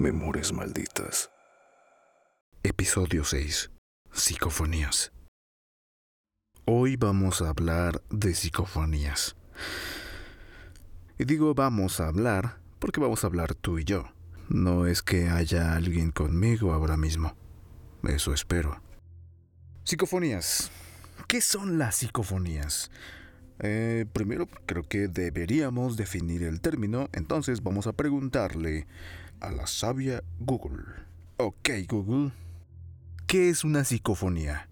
Memorias Malditas. Episodio 6. Psicofonías. Hoy vamos a hablar de psicofonías. Y digo vamos a hablar porque vamos a hablar tú y yo. No es que haya alguien conmigo ahora mismo. Eso espero. Psicofonías. ¿Qué son las psicofonías? Eh, primero creo que deberíamos definir el término, entonces vamos a preguntarle a la sabia Google. Ok, Google. ¿Qué es una psicofonía?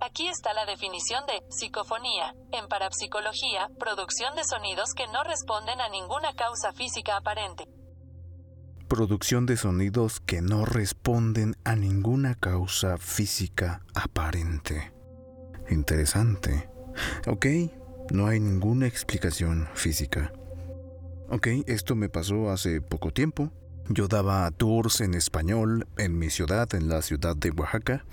Aquí está la definición de psicofonía. En parapsicología, producción de sonidos que no responden a ninguna causa física aparente. Producción de sonidos que no responden a ninguna causa física aparente. Interesante. Ok, no hay ninguna explicación física. Ok, esto me pasó hace poco tiempo. Yo daba tours en español en mi ciudad, en la ciudad de Oaxaca,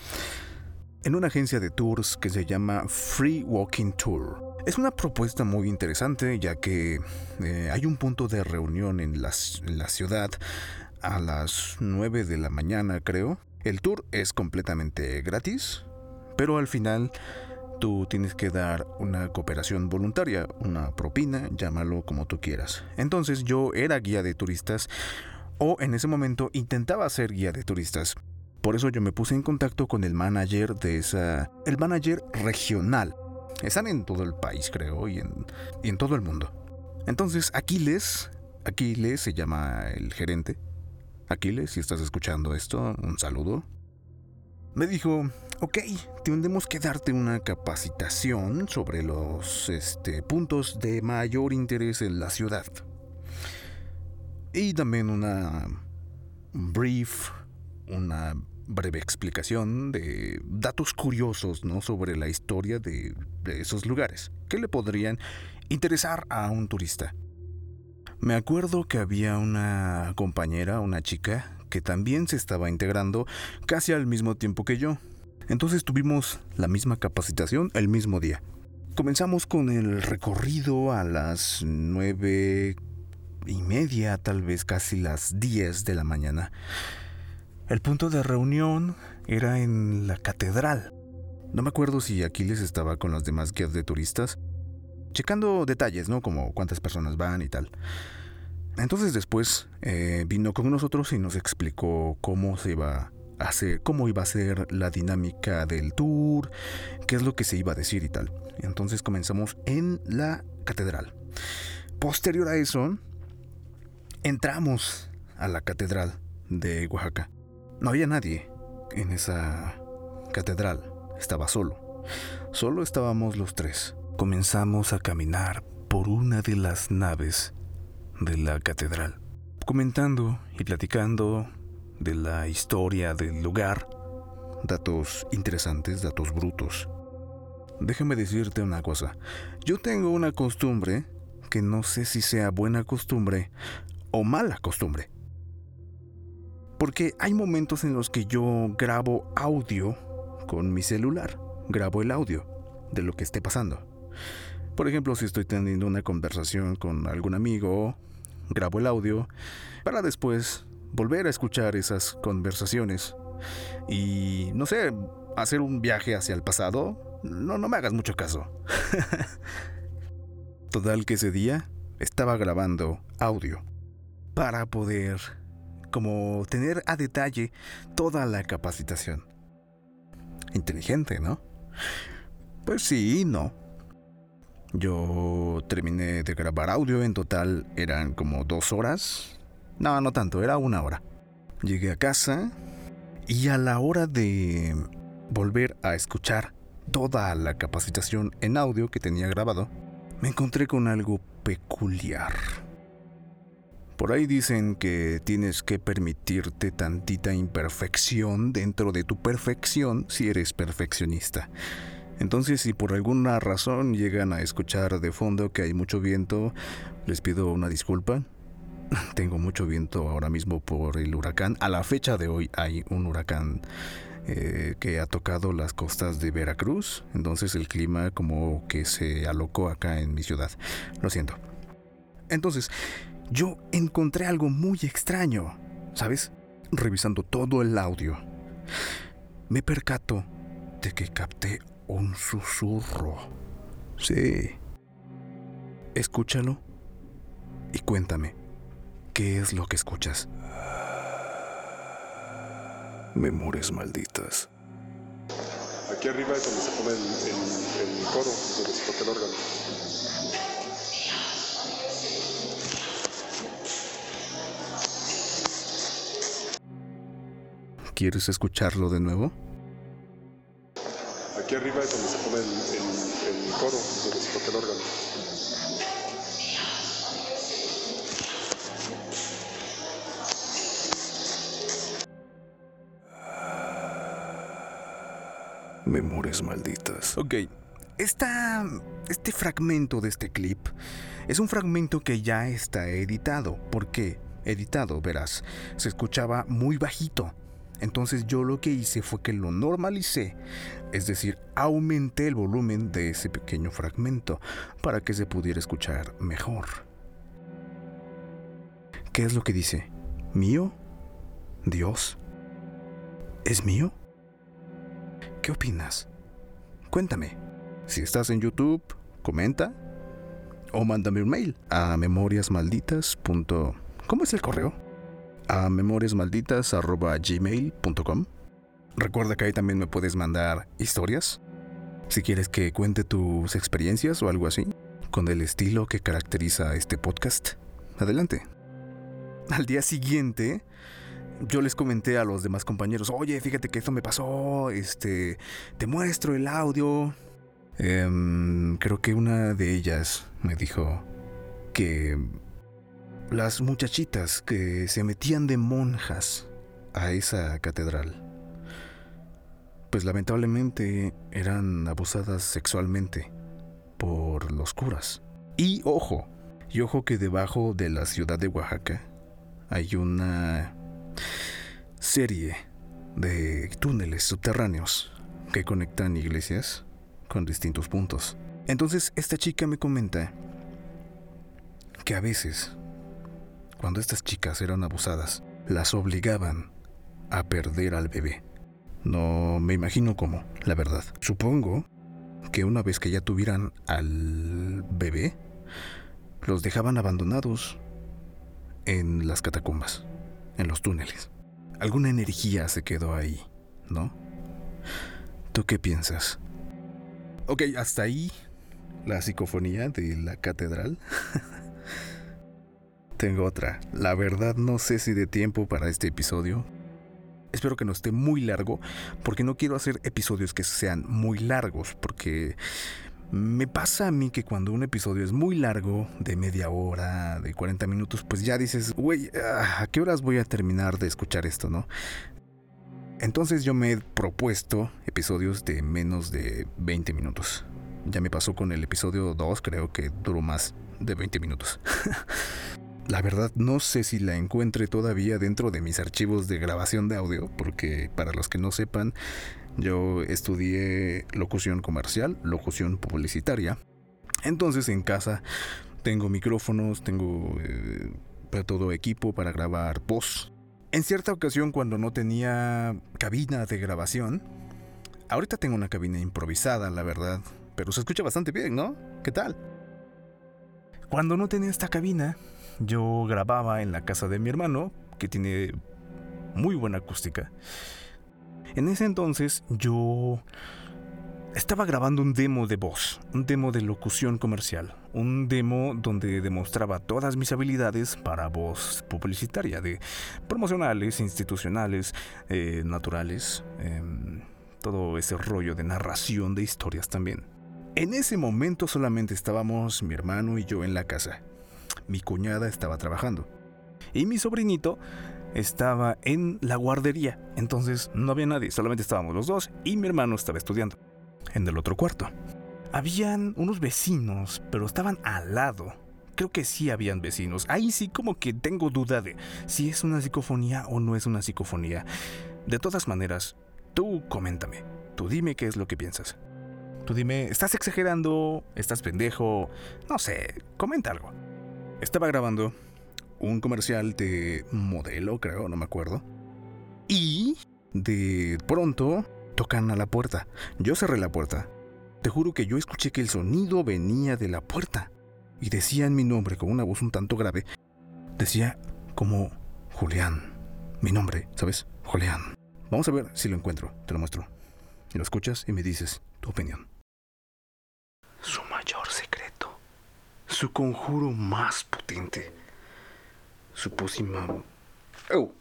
en una agencia de tours que se llama Free Walking Tour. Es una propuesta muy interesante ya que eh, hay un punto de reunión en en la ciudad a las 9 de la mañana creo. El tour es completamente gratis, pero al final tú tienes que dar una cooperación voluntaria, una propina, llámalo como tú quieras. Entonces yo era guía de turistas o en ese momento intentaba ser guía de turistas. Por eso yo me puse en contacto con el manager de esa, el manager regional. Están en todo el país, creo, y en, y en todo el mundo. Entonces, Aquiles, Aquiles se llama el gerente. Aquiles, si estás escuchando esto, un saludo. Me dijo, ok, tendremos que darte una capacitación sobre los este, puntos de mayor interés en la ciudad. Y también una brief, una breve explicación de datos curiosos ¿no? sobre la historia de, de esos lugares que le podrían interesar a un turista. Me acuerdo que había una compañera, una chica, que también se estaba integrando casi al mismo tiempo que yo. Entonces tuvimos la misma capacitación el mismo día. Comenzamos con el recorrido a las nueve y media, tal vez casi las diez de la mañana. El punto de reunión era en la catedral. No me acuerdo si Aquiles estaba con las demás guías de turistas, checando detalles, ¿no? Como cuántas personas van y tal. Entonces después eh, vino con nosotros y nos explicó cómo se iba hacer, cómo iba a ser la dinámica del tour, qué es lo que se iba a decir y tal. Entonces comenzamos en la catedral. Posterior a eso, entramos a la catedral de Oaxaca. No había nadie en esa catedral, estaba solo. Solo estábamos los tres. Comenzamos a caminar por una de las naves de la catedral, comentando y platicando de la historia del lugar, datos interesantes, datos brutos. Déjame decirte una cosa, yo tengo una costumbre que no sé si sea buena costumbre o mala costumbre. Porque hay momentos en los que yo grabo audio con mi celular, grabo el audio de lo que esté pasando. Por ejemplo, si estoy teniendo una conversación con algún amigo grabo el audio para después volver a escuchar esas conversaciones y, no sé, hacer un viaje hacia el pasado. No, no me hagas mucho caso. Total que ese día estaba grabando audio para poder como tener a detalle toda la capacitación. Inteligente, ¿no? Pues sí, no. Yo terminé de grabar audio, en total eran como dos horas. No, no tanto, era una hora. Llegué a casa y a la hora de volver a escuchar toda la capacitación en audio que tenía grabado, me encontré con algo peculiar. Por ahí dicen que tienes que permitirte tantita imperfección dentro de tu perfección si eres perfeccionista. Entonces, si por alguna razón llegan a escuchar de fondo que hay mucho viento, les pido una disculpa. Tengo mucho viento ahora mismo por el huracán. A la fecha de hoy hay un huracán eh, que ha tocado las costas de Veracruz. Entonces el clima como que se alocó acá en mi ciudad. Lo siento. Entonces, yo encontré algo muy extraño. ¿sabes? Revisando todo el audio, me percato de que capté un susurro. Sí. Escúchalo y cuéntame, ¿qué es lo que escuchas? Memorias malditas. Aquí arriba es donde se pone el, el, el coro, donde se toca el órgano. ¿Quieres escucharlo de nuevo? Aquí arriba es donde se pone el, el, el coro, donde se toca el órgano. Memorias malditas. Ok, este fragmento de este clip es un fragmento que ya está editado. ¿Por qué? Editado, verás, se escuchaba muy bajito. Entonces yo lo que hice fue que lo normalicé, es decir, aumenté el volumen de ese pequeño fragmento para que se pudiera escuchar mejor. ¿Qué es lo que dice? ¿Mío? ¿Dios? ¿Es mío? ¿Qué opinas? Cuéntame. Si estás en YouTube, comenta o mándame un mail a memoriasmalditas. ¿Cómo es el correo? A memoriasmalditas.gmail.com Recuerda que ahí también me puedes mandar historias. Si quieres que cuente tus experiencias o algo así, con el estilo que caracteriza este podcast, adelante. Al día siguiente, yo les comenté a los demás compañeros, oye, fíjate que esto me pasó, este, te muestro el audio. Em, creo que una de ellas me dijo que las muchachitas que se metían de monjas a esa catedral, pues lamentablemente eran abusadas sexualmente por los curas. Y ojo, y ojo que debajo de la ciudad de Oaxaca hay una serie de túneles subterráneos que conectan iglesias con distintos puntos. Entonces esta chica me comenta que a veces, cuando estas chicas eran abusadas, las obligaban a perder al bebé. No me imagino cómo, la verdad. Supongo que una vez que ya tuvieran al bebé, los dejaban abandonados en las catacumbas en los túneles. Alguna energía se quedó ahí, ¿no? ¿Tú qué piensas? Ok, hasta ahí la psicofonía de la catedral. Tengo otra. La verdad no sé si de tiempo para este episodio. Espero que no esté muy largo, porque no quiero hacer episodios que sean muy largos, porque me pasa a mí que cuando un episodio es muy largo, de media hora, de 40 minutos, pues ya dices, güey, ah, ¿a qué horas voy a terminar de escuchar esto, no? Entonces yo me he propuesto episodios de menos de 20 minutos. Ya me pasó con el episodio 2, creo que duró más de 20 minutos. La verdad no sé si la encuentre todavía dentro de mis archivos de grabación de audio, porque para los que no sepan, yo estudié locución comercial, locución publicitaria. Entonces en casa tengo micrófonos, tengo eh, todo equipo para grabar voz. En cierta ocasión cuando no tenía cabina de grabación, ahorita tengo una cabina improvisada, la verdad, pero se escucha bastante bien, ¿no? ¿Qué tal? Cuando no tenía esta cabina, yo grababa en la casa de mi hermano, que tiene muy buena acústica. En ese entonces yo estaba grabando un demo de voz, un demo de locución comercial, un demo donde demostraba todas mis habilidades para voz publicitaria, de promocionales, institucionales, eh, naturales, em, todo ese rollo de narración de historias también. En ese momento solamente estábamos mi hermano y yo en la casa. Mi cuñada estaba trabajando. Y mi sobrinito estaba en la guardería. Entonces no había nadie, solamente estábamos los dos y mi hermano estaba estudiando en el otro cuarto. Habían unos vecinos, pero estaban al lado. Creo que sí habían vecinos. Ahí sí como que tengo duda de si es una psicofonía o no es una psicofonía. De todas maneras, tú coméntame. Tú dime qué es lo que piensas. Tú dime, ¿estás exagerando? ¿Estás pendejo? No sé, comenta algo. Estaba grabando un comercial de modelo, creo, no me acuerdo. Y de pronto tocan a la puerta. Yo cerré la puerta. Te juro que yo escuché que el sonido venía de la puerta. Y decían mi nombre con una voz un tanto grave. Decía como Julián. Mi nombre, ¿sabes? Julián. Vamos a ver si lo encuentro. Te lo muestro. Y lo escuchas y me dices tu opinión. Su mayor secreto. Su conjuro más potente. Su pócima... ¡Oh!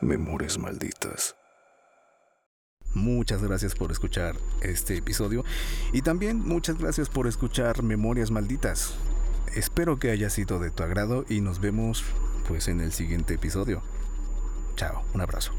Memorias malditas. Muchas gracias por escuchar este episodio y también muchas gracias por escuchar Memorias Malditas. Espero que haya sido de tu agrado y nos vemos pues en el siguiente episodio. Chao, un abrazo.